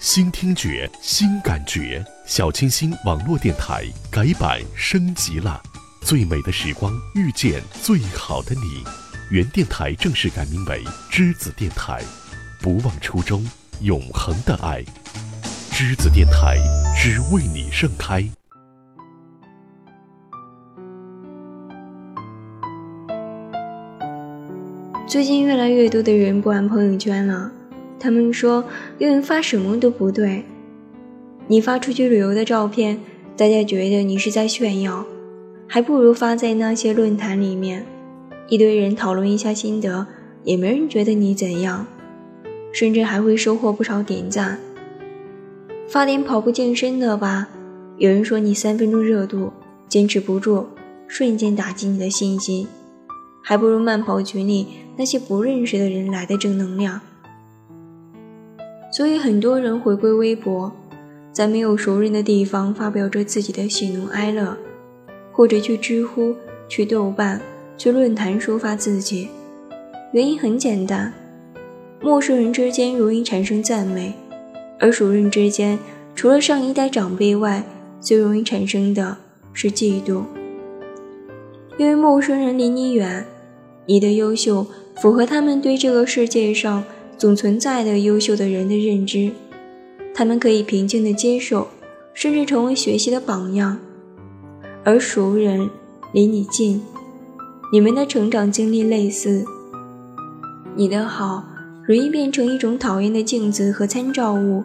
新听觉，新感觉，小清新网络电台改版升级了。最美的时光遇见最好的你，原电台正式改名为栀子电台，不忘初衷，永恒的爱。栀子电台只为你盛开。最近越来越多的人不玩朋友圈了，他们说因为发什么都不对。你发出去旅游的照片，大家觉得你是在炫耀。还不如发在那些论坛里面，一堆人讨论一下心得，也没人觉得你怎样，甚至还会收获不少点赞。发点跑步健身的吧，有人说你三分钟热度，坚持不住，瞬间打击你的信心，还不如慢跑群里那些不认识的人来的正能量。所以很多人回归微博，在没有熟人的地方发表着自己的喜怒哀乐。或者去知乎、去豆瓣、去论坛抒发自己，原因很简单：陌生人之间容易产生赞美，而熟人之间，除了上一代长辈外，最容易产生的是嫉妒。因为陌生人离你远，你的优秀符合他们对这个世界上总存在的优秀的人的认知，他们可以平静的接受，甚至成为学习的榜样。而熟人离你近，你们的成长经历类似，你的好容易变成一种讨厌的镜子和参照物，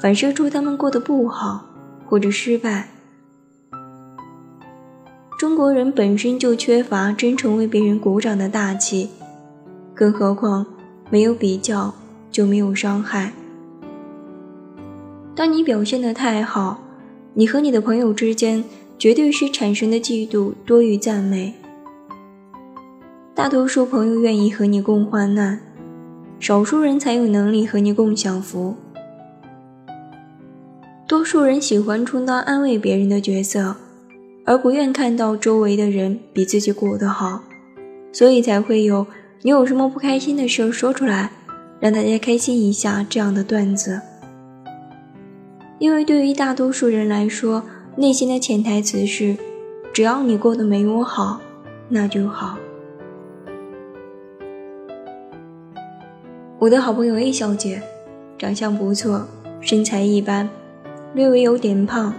反射出他们过得不好或者失败。中国人本身就缺乏真诚为别人鼓掌的大气，更何况没有比较就没有伤害。当你表现得太好，你和你的朋友之间。绝对是产生的嫉妒多于赞美。大多数朋友愿意和你共患难，少数人才有能力和你共享福。多数人喜欢充当安慰别人的角色，而不愿看到周围的人比自己过得好，所以才会有“你有什么不开心的事说出来，让大家开心一下”这样的段子。因为对于大多数人来说，内心的潜台词是：只要你过得没我好，那就好。我的好朋友 A 小姐，长相不错，身材一般，略微有点胖。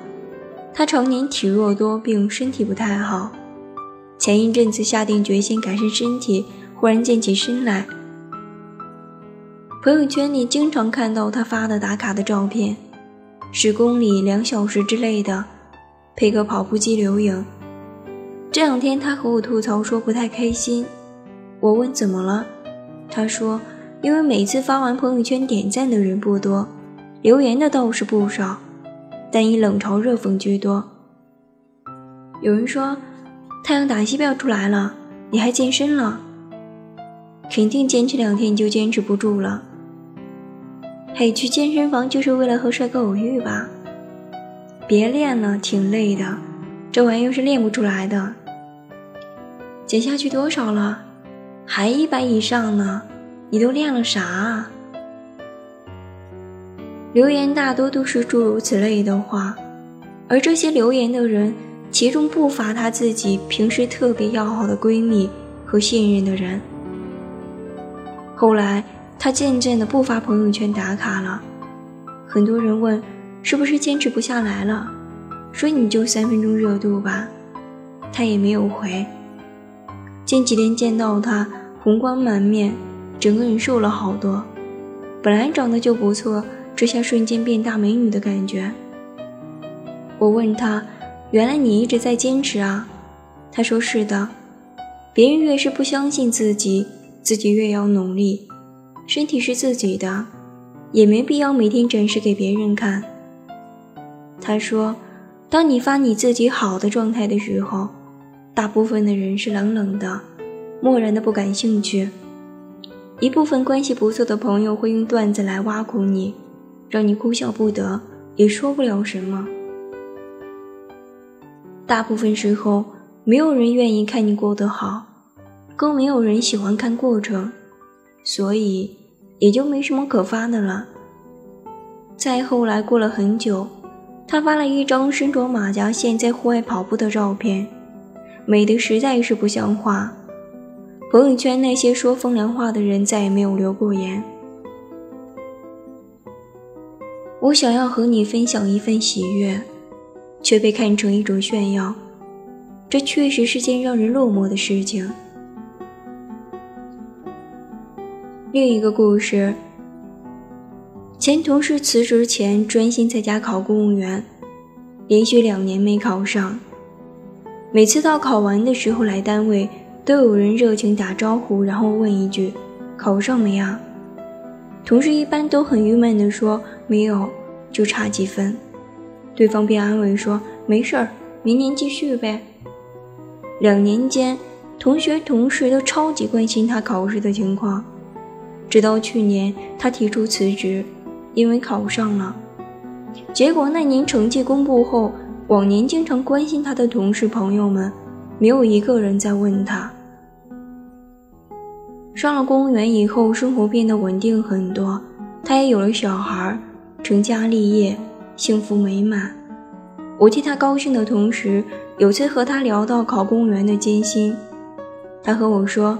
她常年体弱多病，身体不太好。前一阵子下定决心改善身体，忽然健起身来。朋友圈里经常看到他发的打卡的照片，十公里、两小时之类的。配个跑步机留影。这两天他和我吐槽说不太开心，我问怎么了，他说因为每次发完朋友圈点赞的人不多，留言的倒是不少，但以冷嘲热讽居多。有人说太阳打西边出来了，你还健身了？肯定坚持两天就坚持不住了。嘿，去健身房就是为了和帅哥偶遇吧？别练了，挺累的，这玩意儿是练不出来的。减下去多少了？还一百以上呢。你都练了啥？留言大多都是诸如此类的话，而这些留言的人，其中不乏她自己平时特别要好的闺蜜和信任的人。后来，他渐渐的不发朋友圈打卡了，很多人问。是不是坚持不下来了？说你就三分钟热度吧，他也没有回。近几天见到他，红光满面，整个人瘦了好多。本来长得就不错，这下瞬间变大美女的感觉。我问他，原来你一直在坚持啊？他说是的。别人越是不相信自己，自己越要努力。身体是自己的，也没必要每天展示给别人看。他说：“当你发你自己好的状态的时候，大部分的人是冷冷的、漠然的，不感兴趣。一部分关系不错的朋友会用段子来挖苦你，让你哭笑不得，也说不了什么。大部分时候，没有人愿意看你过得好，更没有人喜欢看过程，所以也就没什么可发的了。”再后来，过了很久，他发了一张身着马甲线在户外跑步的照片，美的实在是不像话。朋友圈那些说风凉话的人再也没有留过言。我想要和你分享一份喜悦，却被看成一种炫耀，这确实是件让人落寞的事情。另一个故事，前同事辞职前专心在家考公务员，连续两年没考上。每次到考完的时候来单位，都有人热情打招呼，然后问一句：“考上没啊？”同事一般都很郁闷地说：“没有，就差几分。”对方便安慰说：“没事儿，明年继续呗。”两年间，同学同事都超级关心他考试的情况。直到去年，他提出辞职，因为考上了。结果那年成绩公布后，往年经常关心他的同事朋友们，没有一个人在问他。上了公务员以后，生活变得稳定很多，他也有了小孩，成家立业，幸福美满。我替他高兴的同时，有次和他聊到考公务员的艰辛，他和我说，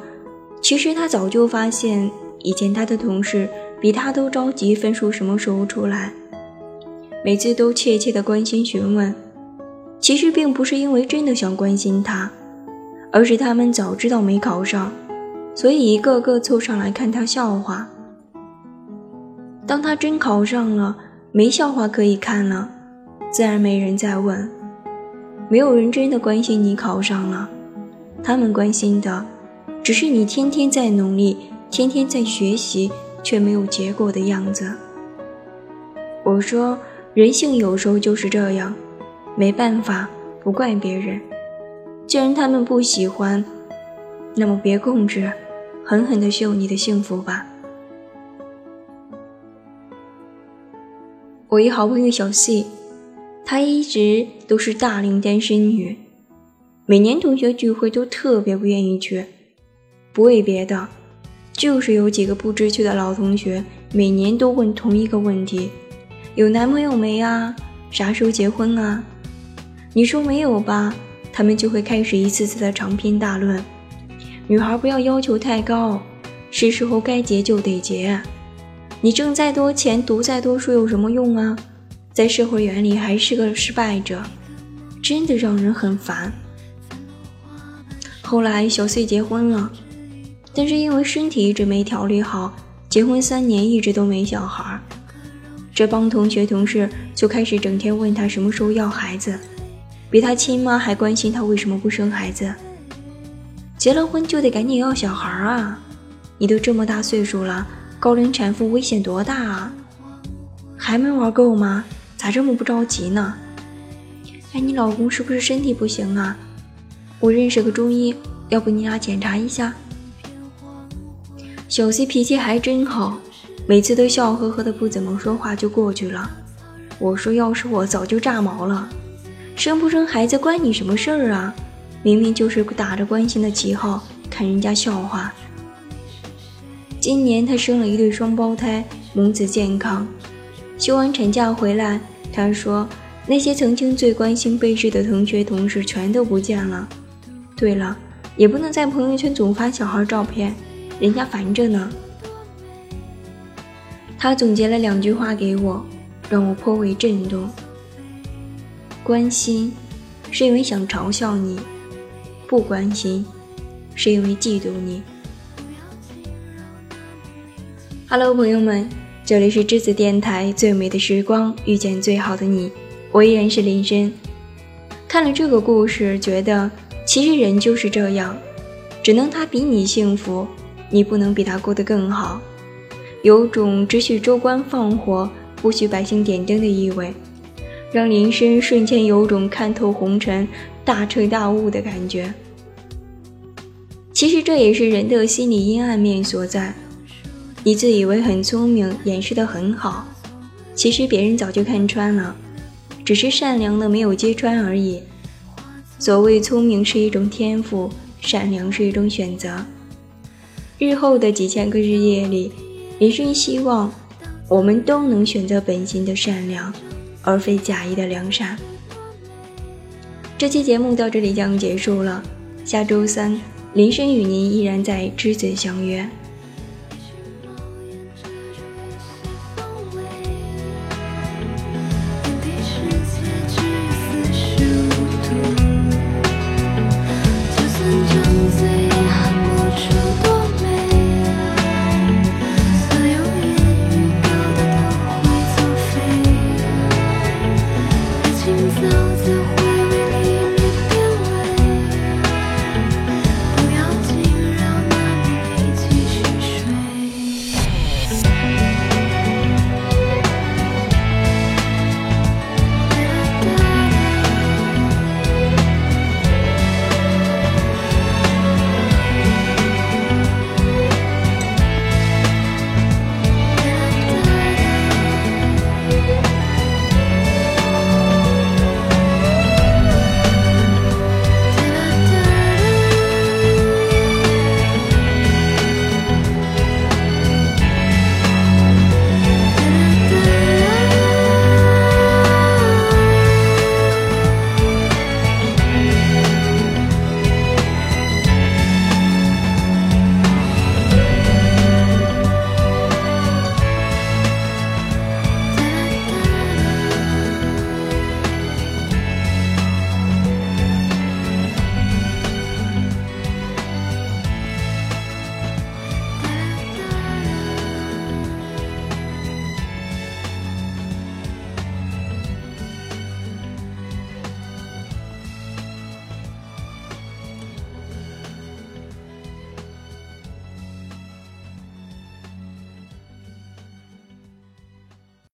其实他早就发现。以前他的同事比他都着急分数什么时候出来，每次都怯怯的关心询问。其实并不是因为真的想关心他，而是他们早知道没考上，所以一个个凑上来看他笑话。当他真考上了，没笑话可以看了，自然没人再问。没有人真的关心你考上了，他们关心的只是你天天在努力。天天在学习却没有结果的样子。我说，人性有时候就是这样，没办法，不怪别人。既然他们不喜欢，那么别控制，狠狠地秀你的幸福吧。我一好朋友小 C，她一直都是大龄单身女，每年同学聚会都特别不愿意去，不为别的。就是有几个不知趣的老同学，每年都问同一个问题：有男朋友没啊？啥时候结婚啊？你说没有吧，他们就会开始一次次的长篇大论。女孩不要要求太高，是时候该结就得结。你挣再多钱，读再多书有什么用啊？在社会眼里还是个失败者，真的让人很烦。后来小 C 结婚了。但是因为身体一直没调理好，结婚三年一直都没小孩。这帮同学同事就开始整天问他什么时候要孩子，比他亲妈还关心他为什么不生孩子。结了婚就得赶紧要小孩啊！你都这么大岁数了，高龄产妇危险多大啊？还没玩够吗？咋这么不着急呢？哎，你老公是不是身体不行啊？我认识个中医，要不你俩检查一下？小 C 脾气还真好，每次都笑呵呵的，不怎么说话就过去了。我说要是我早就炸毛了，生不生孩子关你什么事儿啊？明明就是打着关心的旗号看人家笑话。今年她生了一对双胞胎，母子健康。休完产假回来，她说那些曾经最关心备至的同学同事全都不见了。对了，也不能在朋友圈总发小孩照片。人家烦着呢。他总结了两句话给我，让我颇为震动。关心，是因为想嘲笑你；不关心，是因为嫉妒你。Hello，朋友们，这里是栀子电台，最美的时光遇见最好的你，我依然是林深。看了这个故事，觉得其实人就是这样，只能他比你幸福。你不能比他过得更好，有种只许州官放火，不许百姓点灯的意味，让林深瞬间有种看透红尘、大彻大悟的感觉。其实这也是人的心理阴暗面所在。你自以为很聪明，掩饰得很好，其实别人早就看穿了，只是善良的没有揭穿而已。所谓聪明是一种天赋，善良是一种选择。日后的几千个日夜里，林深希望我们都能选择本心的善良，而非假意的良善。这期节目到这里将结束了，下周三林深与您依然在知子相约。